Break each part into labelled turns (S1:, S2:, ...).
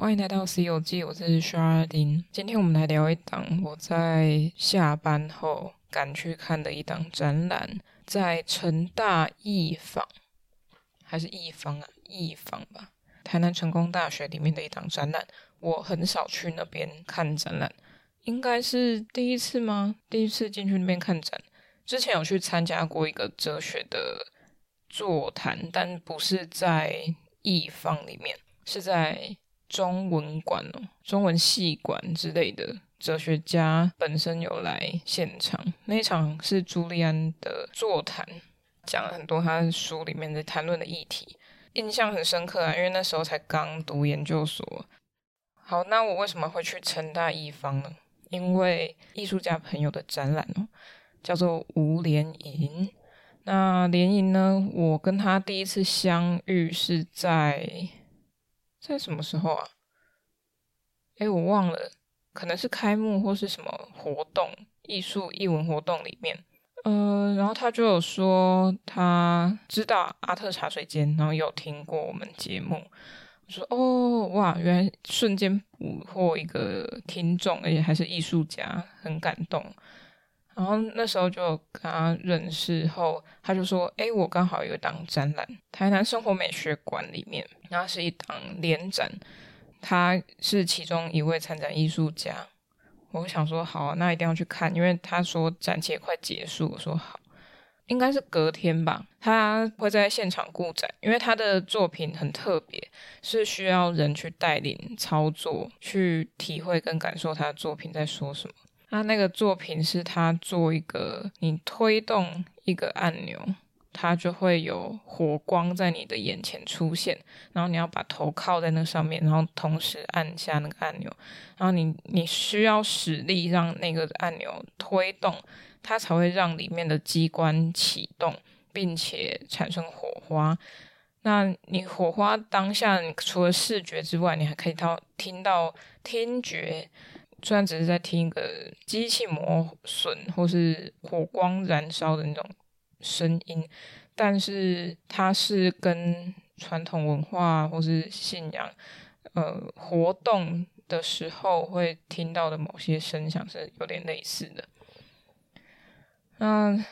S1: 欢迎来到《C 游记》，我是 Chardin。今天我们来聊一档我在下班后赶去看的一档展览，在成大艺坊，还是艺坊啊？艺坊吧，台南成功大学里面的一档展览。我很少去那边看展览，应该是第一次吗？第一次进去那边看展。之前有去参加过一个哲学的座谈，但不是在艺坊里面，是在。中文馆哦，中文系馆之类的哲学家本身有来现场，那一场是朱利安的座谈，讲了很多他书里面的谈论的议题，印象很深刻啊，因为那时候才刚读研究所。好，那我为什么会去成大艺方呢？因为艺术家朋友的展览哦，叫做吴联吟。那联吟呢，我跟他第一次相遇是在。在什么时候啊？哎，我忘了，可能是开幕或是什么活动，艺术艺文活动里面。呃，然后他就有说他知道阿特茶水间，然后有听过我们节目。我说哦，哇，原来瞬间捕获一个听众，而且还是艺术家，很感动。然后那时候就跟他认识后，他就说：“哎，我刚好有一档展览，台南生活美学馆里面，然后是一档联展，他是其中一位参展艺术家。我想说好，那一定要去看，因为他说展期也快结束。我说好，应该是隔天吧，他会在现场顾展，因为他的作品很特别，是需要人去带领操作，去体会跟感受他的作品在说什么。”他那个作品是他做一个，你推动一个按钮，它就会有火光在你的眼前出现，然后你要把头靠在那上面，然后同时按下那个按钮，然后你你需要使力让那个按钮推动，它才会让里面的机关启动，并且产生火花。那你火花当下，除了视觉之外，你还可以到听到听觉。虽然只是在听一个机器磨损或是火光燃烧的那种声音，但是它是跟传统文化或是信仰，呃，活动的时候会听到的某些声响是有点类似的。嗯，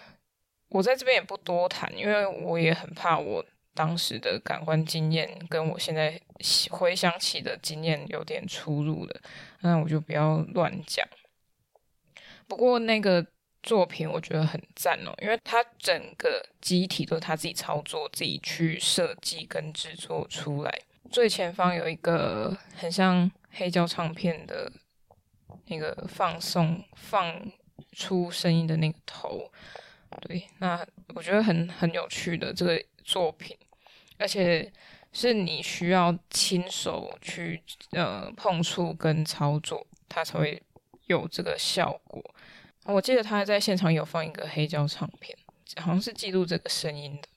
S1: 我在这边也不多谈，因为我也很怕我。当时的感官经验跟我现在回想起的经验有点出入了，那我就不要乱讲。不过那个作品我觉得很赞哦，因为它整个机体都是他自己操作、自己去设计跟制作出来。最前方有一个很像黑胶唱片的那个放送放出声音的那个头，对，那我觉得很很有趣的这个作品。而且是你需要亲手去呃碰触跟操作，它才会有这个效果。我记得他在现场有放一个黑胶唱片，好像是记录这个声音的。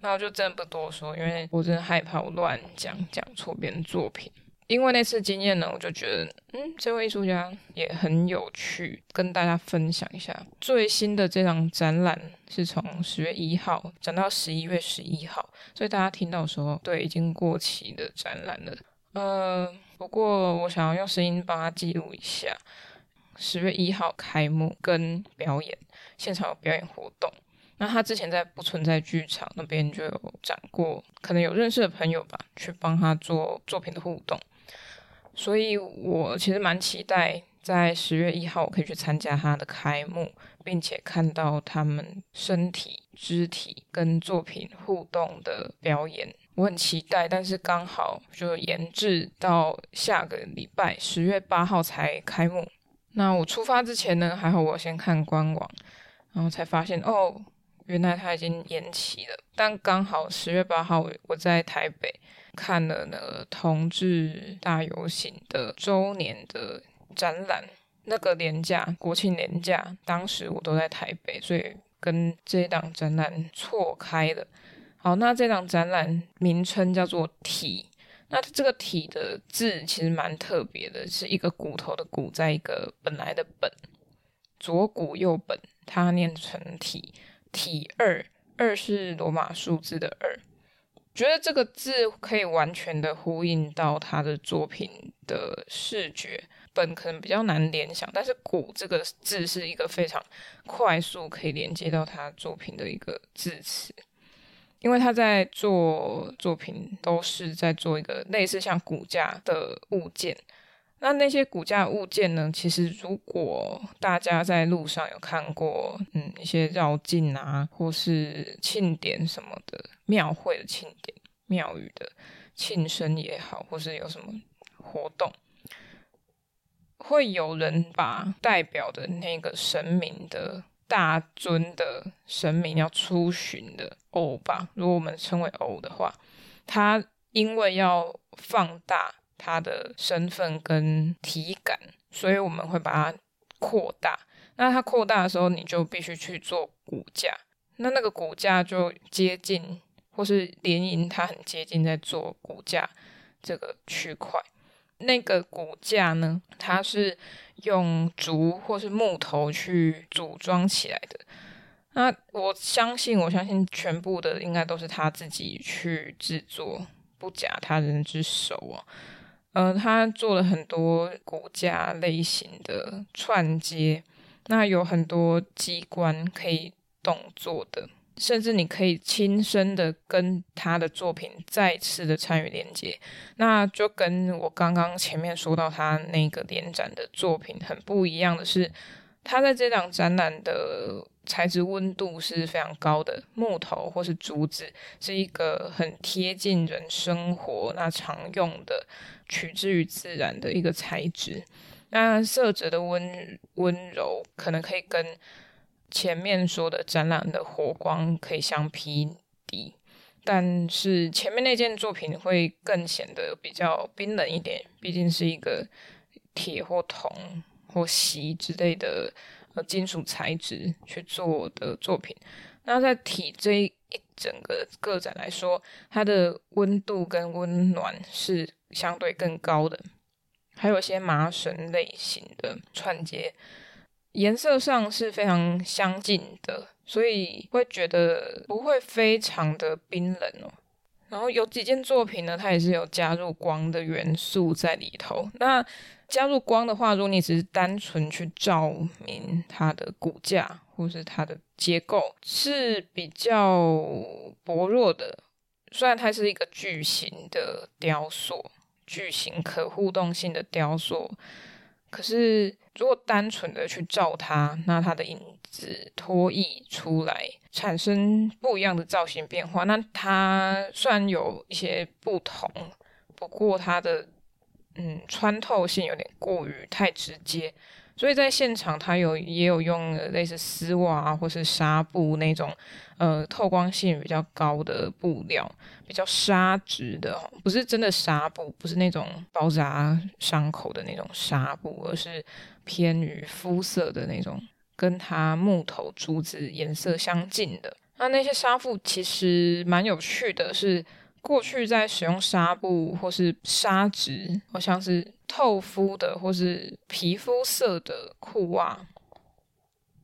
S1: 那我就真的不多说，因为我真的害怕我乱讲讲错别人作品。因为那次经验呢，我就觉得，嗯，这位艺术家也很有趣，跟大家分享一下。最新的这场展览是从十月一号展到十一月十一号，所以大家听到的时候，对，已经过期的展览了。呃，不过我想要用声音帮他记录一下，十月一号开幕跟表演，现场有表演活动。那他之前在不存在剧场那边就有展过，可能有认识的朋友吧，去帮他做作品的互动。所以我其实蛮期待，在十月一号我可以去参加他的开幕，并且看到他们身体、肢体跟作品互动的表演。我很期待，但是刚好就延至到下个礼拜十月八号才开幕。那我出发之前呢，还好我先看官网，然后才发现哦，原来它已经延期了。但刚好十月八号我在台北。看了那个同志大游行的周年的展览，那个年假，国庆年假，当时我都在台北，所以跟这档展览错开了。好，那这档展览名称叫做“体”，那这个“体”的字其实蛮特别的，是一个骨头的“骨”在一个本来的“本”，左骨右本，它念成“体”，体二，二是罗马数字的“二”。觉得这个字可以完全的呼应到他的作品的视觉。本可能比较难联想，但是“古”这个字是一个非常快速可以连接到他作品的一个字词，因为他在做作品都是在做一个类似像骨架的物件。那那些骨架物件呢？其实如果大家在路上有看过，嗯，一些绕境啊，或是庆典什么的，庙会的庆典、庙宇的庆生也好，或是有什么活动。会有人把代表的那个神明的大尊的神明要出巡的偶吧，如果我们称为偶的话，他因为要放大他的身份跟体感，所以我们会把它扩大。那它扩大的时候，你就必须去做骨架，那那个骨架就接近或是联营，它很接近在做骨架这个区块。那个骨架呢，它是用竹或是木头去组装起来的。那我相信，我相信全部的应该都是他自己去制作，不假他人之手哦。呃，他做了很多骨架类型的串接，那有很多机关可以动作的。甚至你可以亲身的跟他的作品再次的参与连接，那就跟我刚刚前面说到他那个联展的作品很不一样的是，他在这档展览的材质温度是非常高的，木头或是竹子是一个很贴近人生活那常用的取之于自然的一个材质，那色泽的温温柔可能可以跟。前面说的展览的火光可以相匹敌，但是前面那件作品会更显得比较冰冷一点，毕竟是一个铁或铜或锡之类的呃金属材质去做的作品。那在体这一整个个展来说，它的温度跟温暖是相对更高的，还有一些麻绳类型的串接。颜色上是非常相近的，所以会觉得不会非常的冰冷哦。然后有几件作品呢，它也是有加入光的元素在里头。那加入光的话，如果你只是单纯去照明它的骨架或是它的结构，是比较薄弱的。虽然它是一个巨型的雕塑，巨型可互动性的雕塑。可是，如果单纯的去照它，那它的影子脱逸出来，产生不一样的造型变化。那它虽然有一些不同，不过它的嗯穿透性有点过于太直接。所以在现场，它有也有用类似丝袜啊，或是纱布那种，呃，透光性比较高的布料，比较纱质的，不是真的纱布，不是那种包扎伤口的那种纱布，而是偏于肤色的那种，跟它木头竹子颜色相近的。那那些纱布其实蛮有趣的，是过去在使用纱布或是纱质，好像是。透肤的或是皮肤色的裤袜，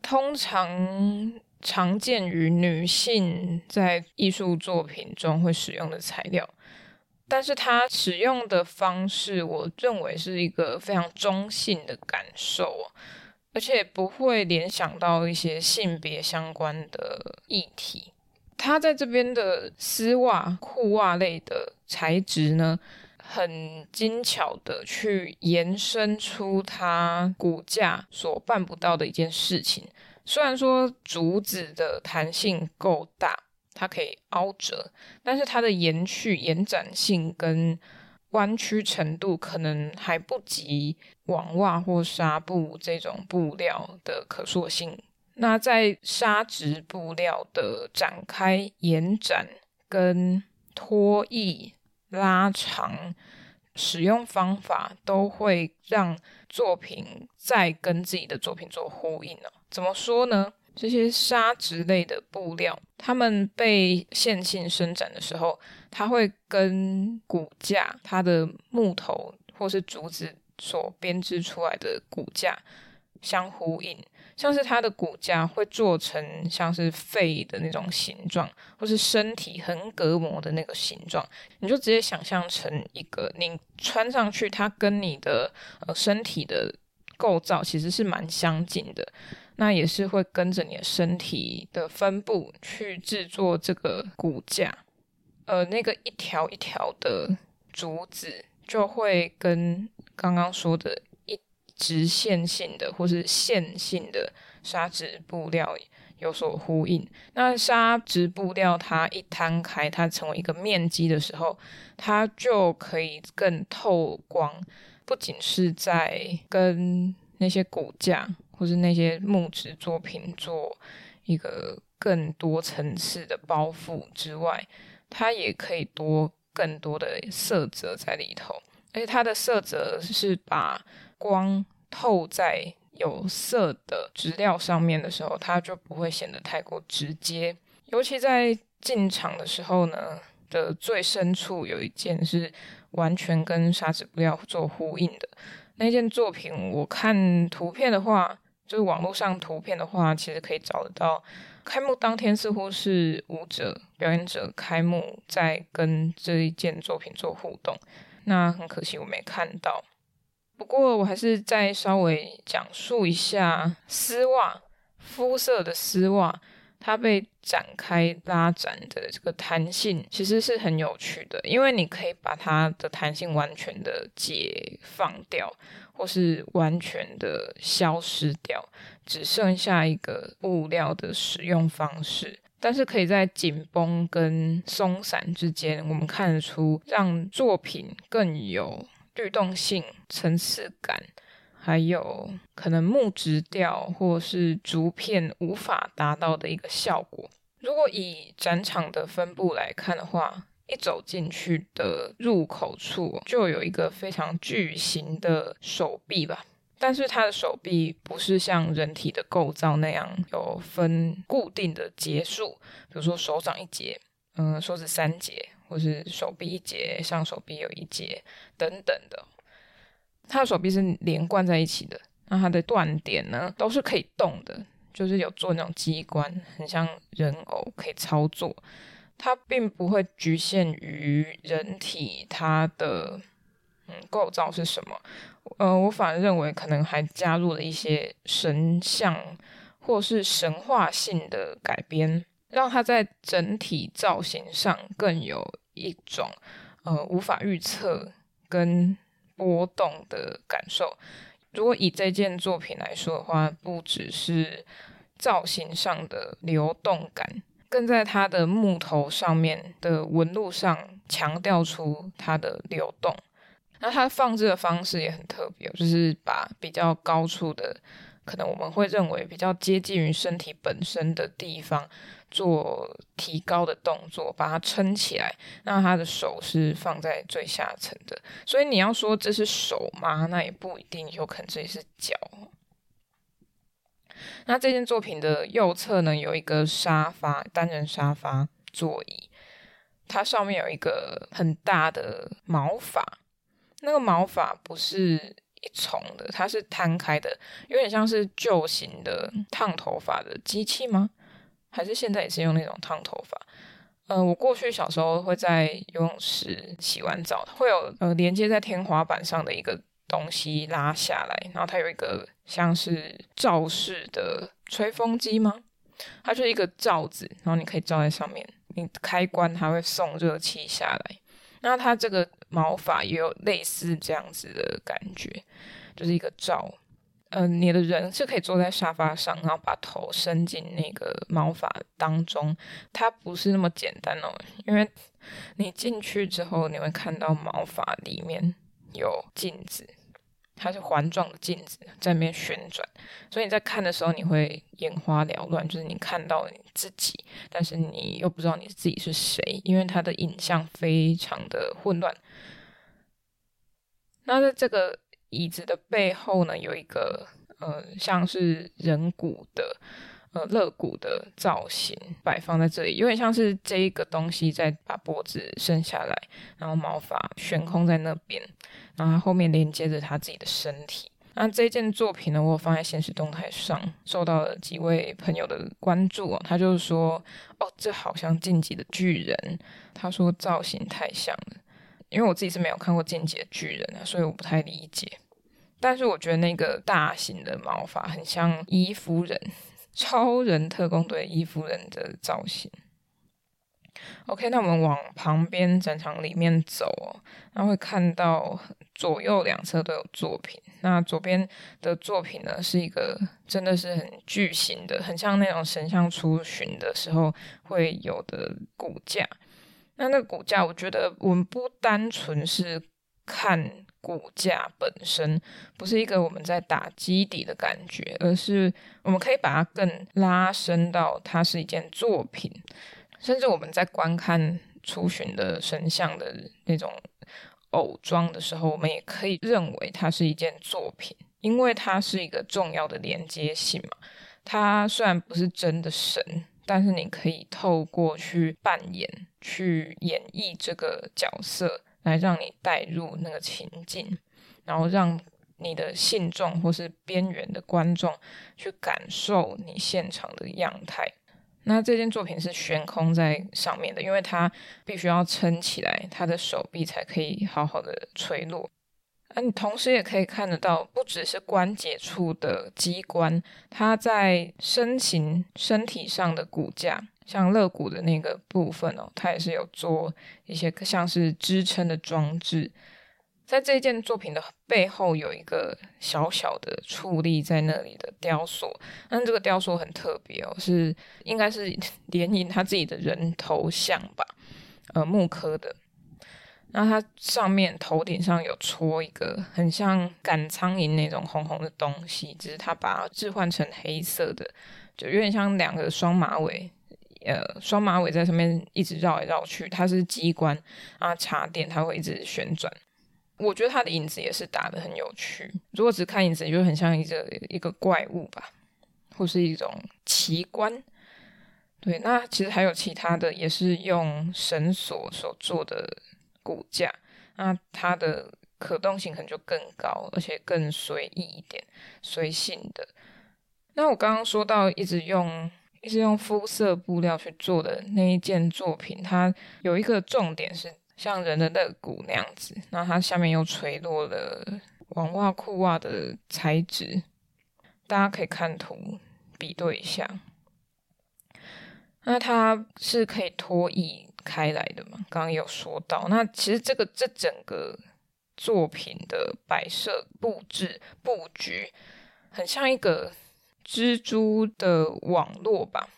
S1: 通常常见于女性在艺术作品中会使用的材料，但是它使用的方式，我认为是一个非常中性的感受，而且不会联想到一些性别相关的议题。它在这边的丝袜、裤袜类的材质呢，很精巧的去延伸出它骨架所办不到的一件事情。虽然说竹子的弹性够大，它可以凹折，但是它的延续、延展性跟弯曲程度可能还不及网袜或纱布这种布料的可塑性。那在纱质布料的展开、延展跟脱逸。拉长使用方法都会让作品再跟自己的作品做呼应呢？怎么说呢？这些纱质类的布料，它们被线性伸展的时候，它会跟骨架、它的木头或是竹子所编织出来的骨架相呼应。像是它的骨架会做成像是肺的那种形状，或是身体横膈膜的那个形状，你就直接想象成一个你穿上去，它跟你的呃身体的构造其实是蛮相近的。那也是会跟着你的身体的分布去制作这个骨架，呃，那个一条一条的竹子就会跟刚刚说的。直线性的或是线性的纱质布料有所呼应。那纱质布料它一摊开，它成为一个面积的时候，它就可以更透光。不仅是在跟那些骨架或是那些木质作品做一个更多层次的包覆之外，它也可以多更多的色泽在里头。而且它的色泽是把光透在有色的质料上面的时候，它就不会显得太过直接。尤其在进场的时候呢，的最深处有一件是完全跟纱质布料做呼应的那件作品。我看图片的话，就是网络上图片的话，其实可以找得到。开幕当天似乎是舞者表演者开幕在跟这一件作品做互动，那很可惜我没看到。不过，我还是再稍微讲述一下丝袜肤色的丝袜，它被展开拉展的这个弹性，其实是很有趣的。因为你可以把它的弹性完全的解放掉，或是完全的消失掉，只剩下一个布料的使用方式。但是可以在紧绷跟松散之间，我们看得出让作品更有。律动性、层次感，还有可能木质调或是竹片无法达到的一个效果。如果以展场的分布来看的话，一走进去的入口处就有一个非常巨型的手臂吧，但是它的手臂不是像人体的构造那样有分固定的节数，比如说手掌一节，嗯，手指三节。或是手臂一节，上手臂有一节等等的，他的手臂是连贯在一起的。那他的断点呢，都是可以动的，就是有做那种机关，很像人偶可以操作。它并不会局限于人体它的嗯构造是什么。呃，我反而认为可能还加入了一些神像或是神话性的改编，让它在整体造型上更有。一种呃无法预测跟波动的感受。如果以这件作品来说的话，不只是造型上的流动感，更在它的木头上面的纹路上强调出它的流动。那它放置的方式也很特别，就是把比较高处的，可能我们会认为比较接近于身体本身的地方。做提高的动作，把它撑起来。那他的手是放在最下层的，所以你要说这是手吗？那也不一定，有可能这里是脚。那这件作品的右侧呢，有一个沙发，单人沙发座椅，它上面有一个很大的毛发。那个毛发不是一重的，它是摊开的，有点像是旧型的烫头发的机器吗？还是现在也是用那种烫头发。呃，我过去小时候会在游泳池洗完澡，会有呃连接在天花板上的一个东西拉下来，然后它有一个像是罩式的吹风机吗？它就是一个罩子，然后你可以罩在上面，你开关它会送热气下来。那它这个毛发也有类似这样子的感觉，就是一个罩。嗯、你的人是可以坐在沙发上，然后把头伸进那个毛发当中。它不是那么简单哦，因为你进去之后，你会看到毛发里面有镜子，它是环状的镜子在那边旋转，所以你在看的时候，你会眼花缭乱，就是你看到你自己，但是你又不知道你自己是谁，因为它的影像非常的混乱。那在这个。椅子的背后呢，有一个呃，像是人骨的呃肋骨的造型摆放在这里，有点像是这一个东西在把脖子伸下来，然后毛发悬空在那边，然后它后面连接着他自己的身体。那这件作品呢，我有放在现实动态上，受到了几位朋友的关注哦。他就是说，哦，这好像进击的巨人。他说造型太像了，因为我自己是没有看过进击的巨人啊，所以我不太理解。但是我觉得那个大型的毛发很像伊夫人，超人特工队伊夫人的造型。OK，那我们往旁边展场里面走哦，那会看到左右两侧都有作品。那左边的作品呢，是一个真的是很巨型的，很像那种神像出巡的时候会有的骨架。那那个骨架，我觉得我们不单纯是看骨架本身，不是一个我们在打基底的感觉，而是我们可以把它更拉伸到它是一件作品。甚至我们在观看出巡的神像的那种偶装的时候，我们也可以认为它是一件作品，因为它是一个重要的连接性嘛。它虽然不是真的神，但是你可以透过去扮演、去演绎这个角色，来让你带入那个情境，然后让你的信众或是边缘的观众去感受你现场的样态。那这件作品是悬空在上面的，因为它必须要撑起来，它的手臂才可以好好的垂落。啊，你同时也可以看得到，不只是关节处的机关，它在身形、身体上的骨架，像肋骨的那个部分哦，它也是有做一些像是支撑的装置。在这件作品的背后有一个小小的矗立在那里的雕塑，但这个雕塑很特别哦，是应该是 连营他自己的人头像吧，呃，木刻的。那它上面头顶上有戳一个很像赶苍蝇那种红红的东西，只是它把它置换成黑色的，就有点像两个双马尾，呃，双马尾在上面一直绕来绕去。它是机关啊，插电它会一直旋转。我觉得它的影子也是打得很有趣。如果只看影子，就很像一个一个怪物吧，或是一种奇观。对，那其实还有其他的，也是用绳索所做的骨架。那它的可动性可能就更高，而且更随意一点，随性的。那我刚刚说到一直用一直用肤色布料去做的那一件作品，它有一个重点是。像人的肋骨那样子，那它下面又垂落了网袜裤袜的材质，大家可以看图比对一下。那它是可以脱衣开来的嘛？刚刚有说到，那其实这个这整个作品的摆设布置布局，很像一个蜘蛛的网络吧？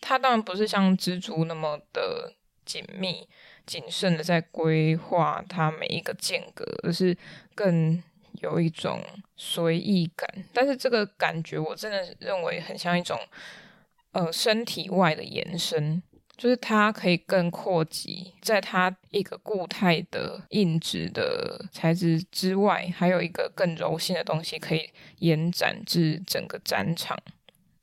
S1: 它当然不是像蜘蛛那么的紧密。谨慎的在规划它每一个间隔，而是更有一种随意感。但是这个感觉，我真的认为很像一种呃身体外的延伸，就是它可以更扩及，在它一个固态的硬质的材质之外，还有一个更柔性的东西可以延展至整个展场。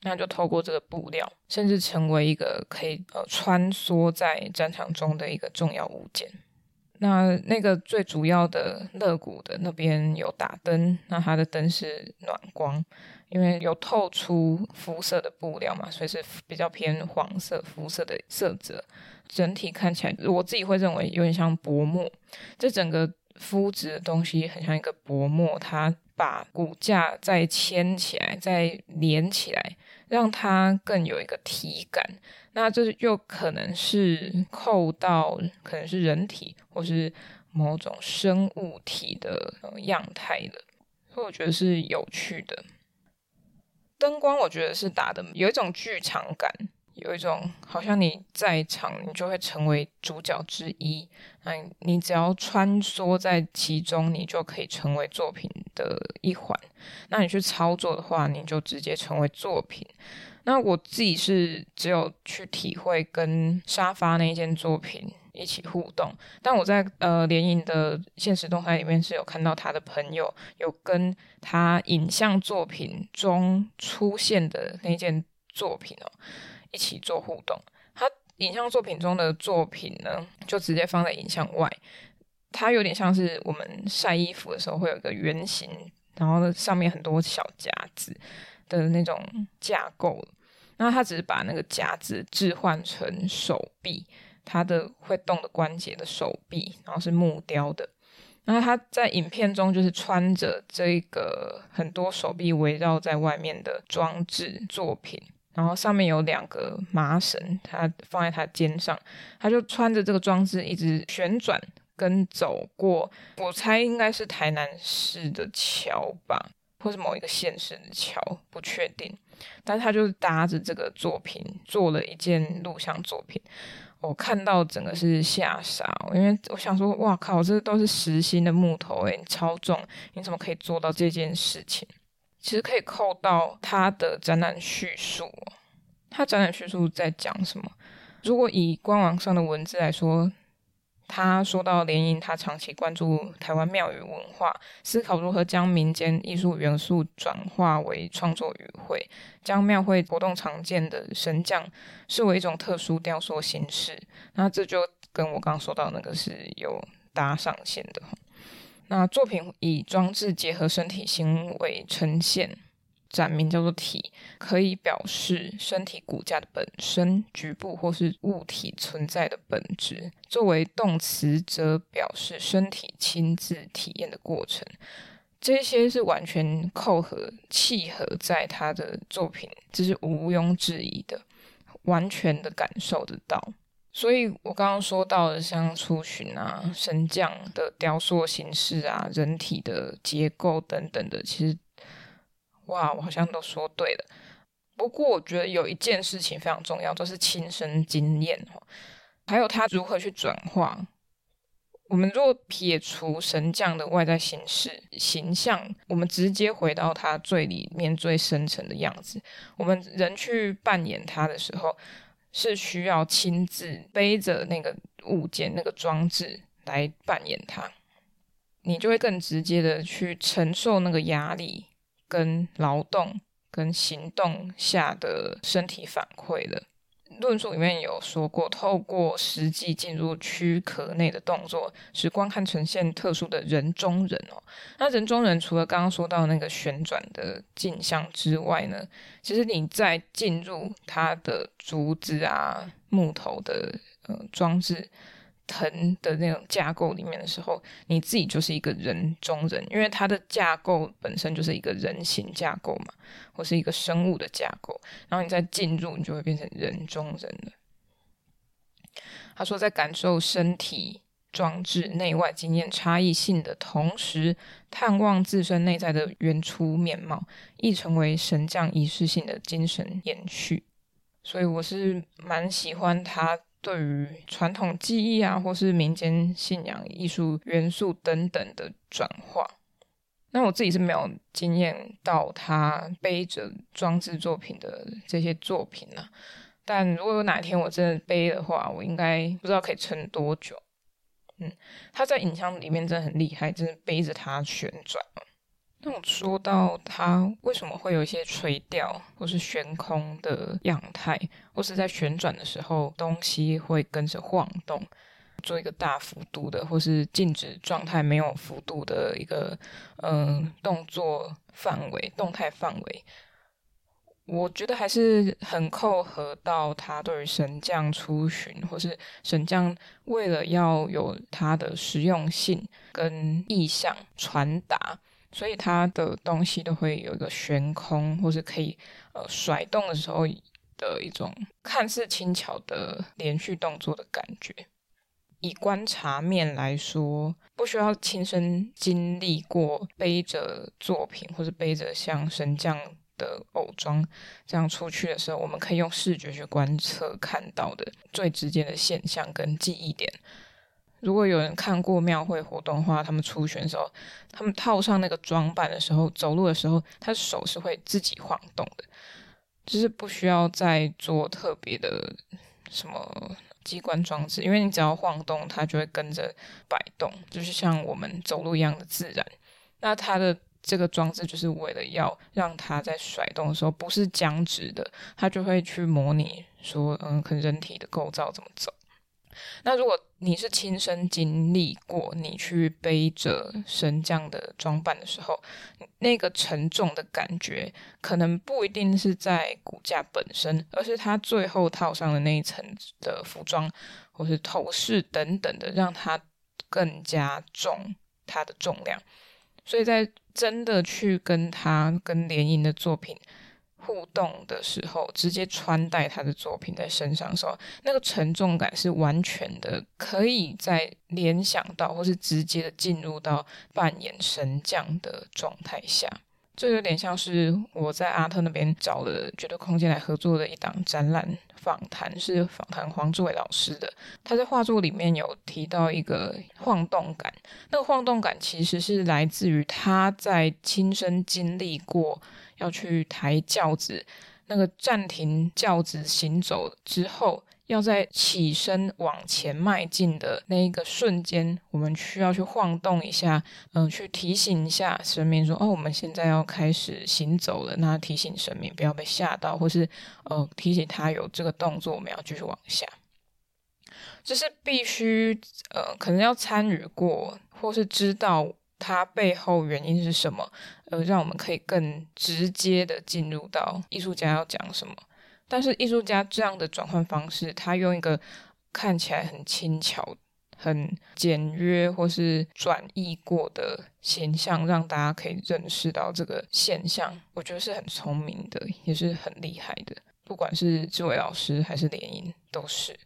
S1: 那就透过这个布料，甚至成为一个可以呃穿梭在战场中的一个重要物件。那那个最主要的乐谷的那边有打灯，那它的灯是暖光，因为有透出肤色的布料嘛，所以是比较偏黄色肤色的色泽。整体看起来，我自己会认为有点像薄膜。这整个肤质的东西很像一个薄膜，它把骨架再牵起来，再连起来。让它更有一个体感，那这又可能是扣到可能是人体或是某种生物体的样态的，所以我觉得是有趣的。灯光我觉得是打的有一种剧场感。有一种好像你在场，你就会成为主角之一。那你只要穿梭在其中，你就可以成为作品的一环。那你去操作的话，你就直接成为作品。那我自己是只有去体会跟沙发那一件作品一起互动，但我在呃联营的现实动态里面是有看到他的朋友有跟他影像作品中出现的那件作品哦。一起做互动，他影像作品中的作品呢，就直接放在影像外。它有点像是我们晒衣服的时候会有一个圆形然后上面很多小夹子的那种架构。那他只是把那个夹子置换成手臂，他的会动的关节的手臂，然后是木雕的。然后他在影片中就是穿着这个很多手臂围绕在外面的装置作品，然后上面有两个麻绳，他放在他肩上，他就穿着这个装置一直旋转跟走过，我猜应该是台南市的桥吧，或是某一个县市的桥，不确定。但是他就是搭着这个作品做了一件录像作品。我看到整个是吓傻，因为我想说，哇靠，这都是实心的木头，诶，超重，你怎么可以做到这件事情？其实可以扣到他的展览叙述，他展览叙述在讲什么？如果以官网上的文字来说。他说到联姻，他长期关注台湾庙宇文化，思考如何将民间艺术元素转化为创作语汇，将庙会活动常见的神将视为一种特殊雕塑形式。那这就跟我刚刚说到那个是有搭上线的。那作品以装置结合身体行为呈现。展名叫做体，可以表示身体骨架的本身、局部或是物体存在的本质。作为动词，则表示身体亲自体验的过程。这些是完全扣合、契合在他的作品，这是毋庸置疑的，完全的感受得到。所以我刚刚说到的，像出巡啊、神将的雕塑形式啊、人体的结构等等的，其实。哇，我好像都说对了。不过我觉得有一件事情非常重要，就是亲身经验哦，还有他如何去转化。我们若撇除神将的外在形式形象，我们直接回到他最里面最深层的样子。我们人去扮演他的时候，是需要亲自背着那个物件、那个装置来扮演他，你就会更直接的去承受那个压力。跟劳动、跟行动下的身体反馈的。论述里面有说过，透过实际进入躯壳内的动作，使观看呈现特殊的人中人哦。那人中人除了刚刚说到那个旋转的镜像之外呢，其实你在进入它的竹子啊、木头的呃装置。藤的那种架构里面的时候，你自己就是一个人中人，因为它的架构本身就是一个人形架构嘛，或是一个生物的架构，然后你再进入，你就会变成人中人了。他说，在感受身体装置内外经验差异性的同时，探望自身内在的原初面貌，亦成为神将仪式性的精神延续。所以我是蛮喜欢他。对于传统技艺啊，或是民间信仰、艺术元素等等的转化，那我自己是没有经验到他背着装置作品的这些作品啊。但如果有哪一天我真的背的话，我应该不知道可以撑多久。嗯，他在影像里面真的很厉害，真的背着它旋转。那我说到它为什么会有一些垂钓或是悬空的样态，或是在旋转的时候东西会跟着晃动，做一个大幅度的或是静止状态没有幅度的一个嗯、动作范围、动态范围，我觉得还是很扣合到他对于神将出巡，或是神将为了要有它的实用性跟意象传达。所以它的东西都会有一个悬空，或是可以呃甩动的时候的一种看似轻巧的连续动作的感觉。以观察面来说，不需要亲身经历过背着作品或是背着像神将的偶装这样出去的时候，我们可以用视觉去观测看到的最直接的现象跟记忆点。如果有人看过庙会活动的话，他们出巡的时候，他们套上那个装扮的时候，走路的时候，他手是会自己晃动的，就是不需要再做特别的什么机关装置，因为你只要晃动，它就会跟着摆动，就是像我们走路一样的自然。那它的这个装置就是为了要让它在甩动的时候不是僵直的，它就会去模拟说，嗯，可能人体的构造怎么走。那如果你是亲身经历过，你去背着神将的装扮的时候，那个沉重的感觉，可能不一定是在骨架本身，而是他最后套上的那一层的服装，或是头饰等等的，让它更加重它的重量。所以在真的去跟他跟联营的作品。互动的时候，直接穿戴他的作品在身上的时候，那个沉重感是完全的，可以在联想到或是直接的进入到扮演神将的状态下。这有点像是我在阿特那边找了绝对空间来合作的一档展览访谈，是访谈黄志伟老师的。他在画作里面有提到一个晃动感，那个晃动感其实是来自于他在亲身经历过。要去抬轿子，那个暂停轿子行走之后，要在起身往前迈进的那一个瞬间，我们需要去晃动一下，嗯、去提醒一下神明说：“哦，我们现在要开始行走了。”那提醒神明不要被吓到，或是呃提醒他有这个动作，我们要继续往下。这是必须呃，可能要参与过，或是知道。它背后原因是什么？呃，让我们可以更直接的进入到艺术家要讲什么。但是艺术家这样的转换方式，他用一个看起来很轻巧、很简约或是转译过的形象，让大家可以认识到这个现象。我觉得是很聪明的，也是很厉害的。不管是志伟老师还是联姻，都是。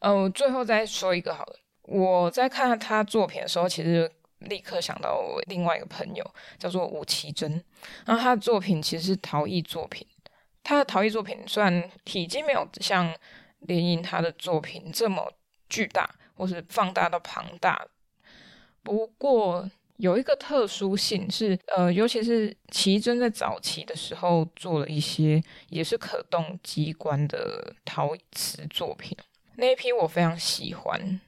S1: 呃，最后再说一个好了。我在看他作品的时候，其实。立刻想到我另外一个朋友，叫做吴奇珍。然后他的作品其实是陶艺作品。他的陶艺作品虽然体积没有像联营他的作品这么巨大，或是放大到庞大，不过有一个特殊性是，呃，尤其是奇珍在早期的时候做了一些也是可动机关的陶瓷作品。那一批我非常喜欢，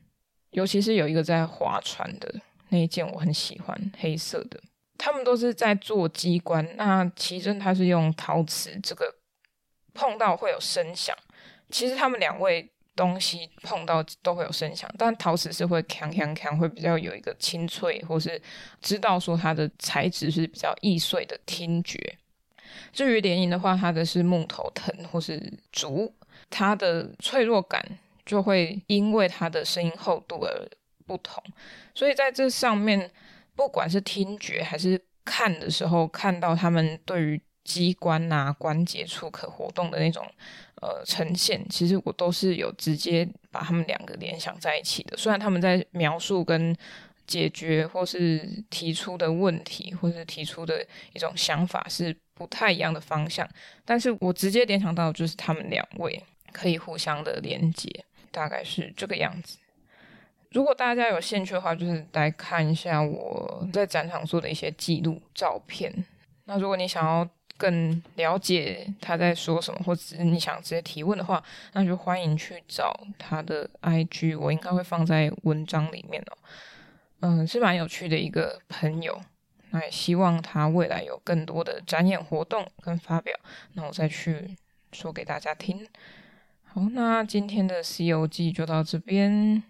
S1: 尤其是有一个在划船的。那一件我很喜欢，黑色的。他们都是在做机关。那奇珍他是用陶瓷，这个碰到会有声响。其实他们两位东西碰到都会有声响，但陶瓷是会锵锵锵，会比较有一个清脆，或是知道说它的材质是比较易碎的听觉。至于联营的话，它的是木头藤或是竹，它的脆弱感就会因为它的声音厚度而不同，所以在这上面，不管是听觉还是看的时候，看到他们对于机关啊、关节处可活动的那种呃呈现，其实我都是有直接把他们两个联想在一起的。虽然他们在描述跟解决或是提出的问题，或是提出的一种想法是不太一样的方向，但是我直接联想到就是他们两位可以互相的连接，大概是这个样子。如果大家有兴趣的话，就是来看一下我在展场做的一些记录照片。那如果你想要更了解他在说什么，或者是你想直接提问的话，那就欢迎去找他的 IG，我应该会放在文章里面哦。嗯，是蛮有趣的一个朋友。那也希望他未来有更多的展演活动跟发表，那我再去说给大家听。好，那今天的《西游记》就到这边。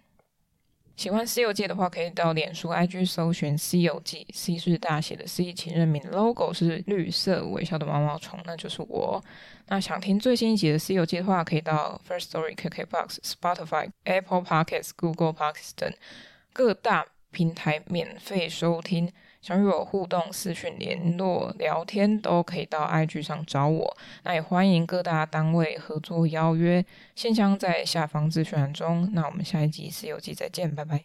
S1: 喜欢《西游记》的话，可以到脸书、IG 搜寻《西游记》，C 是大写的 C，请认明 logo 是绿色微笑的毛毛虫，那就是我。那想听最新一集的《西游记》的话，可以到 First Story、KKBox、Spotify、Apple Podcasts、Google Podcasts 等各大平台免费收听。想与我互动、私讯联络、聊天，都可以到 IG 上找我。那也欢迎各大单位合作邀约，信箱在下方资讯栏中。那我们下一集《C 游记》再见，拜拜。